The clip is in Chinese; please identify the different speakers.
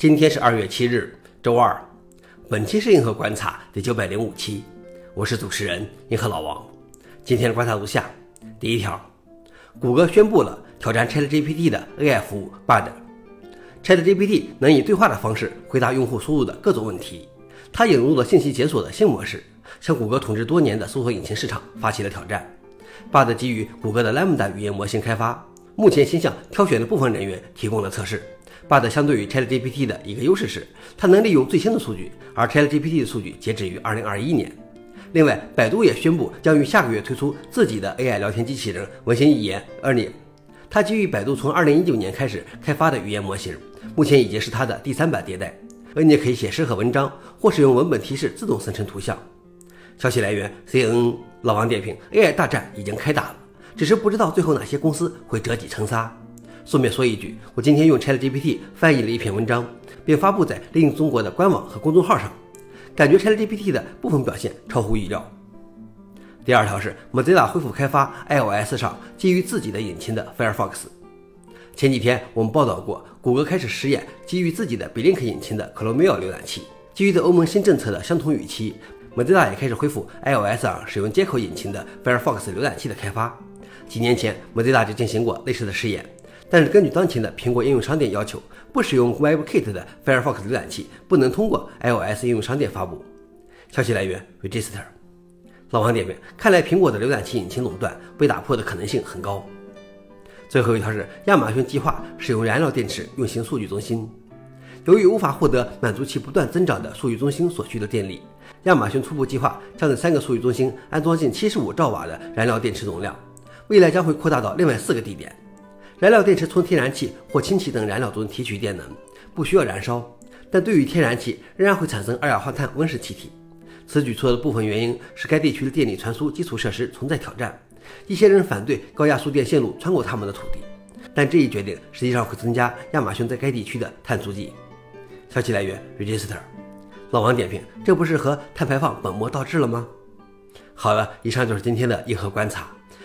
Speaker 1: 今天是二月七日，周二。本期是银河观察第九百零五期，我是主持人银河老王。今天的观察如下：第一条，谷歌宣布了挑战 ChatGPT 的 AI 服务 Bard。ChatGPT 能以对话的方式回答用户输入的各种问题。它引入了信息解锁的新模式，向谷歌统治多年的搜索引擎市场发起了挑战。Bard 基于谷歌的 Lambda 语言模型开发，目前先向挑选的部分人员提供了测试。Bard 相对于 ChatGPT 的一个优势是，它能利用最新的数据，而 ChatGPT 的数据截止于2021年。另外，百度也宣布将于下个月推出自己的 AI 聊天机器人文心一言 Ernie。它基于百度从2019年开始开发的语言模型，目前已经是它的第三版迭代。Ernie 可以写诗和文章，或使用文本提示自动生成图像。消息来源：CNN。老王点评：AI 大战已经开打了，只是不知道最后哪些公司会折戟沉沙。顺便说一句，我今天用 ChatGPT 翻译了一篇文章，并发布在另中国的官网和公众号上，感觉 ChatGPT 的部分表现超乎意料。第二条是 Mozilla 恢复开发 iOS 上基于自己的引擎的 Firefox。前几天我们报道过，谷歌开始实验基于自己的 Blink 引擎的 Chrome 浏览器。基于对欧盟新政策的相同预期，Mozilla 也开始恢复 iOS 上使用接口引擎的 Firefox 浏览器的开发。几年前，Mozilla 就进行过类似的试验。但是根据当前的苹果应用商店要求，不使用 WebKit 的 Firefox 浏览器不能通过 iOS 应用商店发布。消息来源：Register。老王点评：看来苹果的浏览器引擎垄断被打破的可能性很高。最后一条是亚马逊计划使用燃料电池运行数据中心。由于无法获得满足其不断增长的数据中心所需的电力，亚马逊初步计划将在三个数据中心安装近七十五兆瓦的燃料电池容量，未来将会扩大到另外四个地点。燃料电池从天然气或氢气等燃料中提取电能，不需要燃烧，但对于天然气仍然会产生二氧化碳温室气体。此举措的部分原因是该地区的电力传输基础设施存在挑战，一些人反对高压输电线路穿过他们的土地，但这一决定实际上会增加亚马逊在该地区的碳足迹。消息来源：Register。老王点评：这不是和碳排放本末倒置了吗？好了，以上就是今天的硬核观察。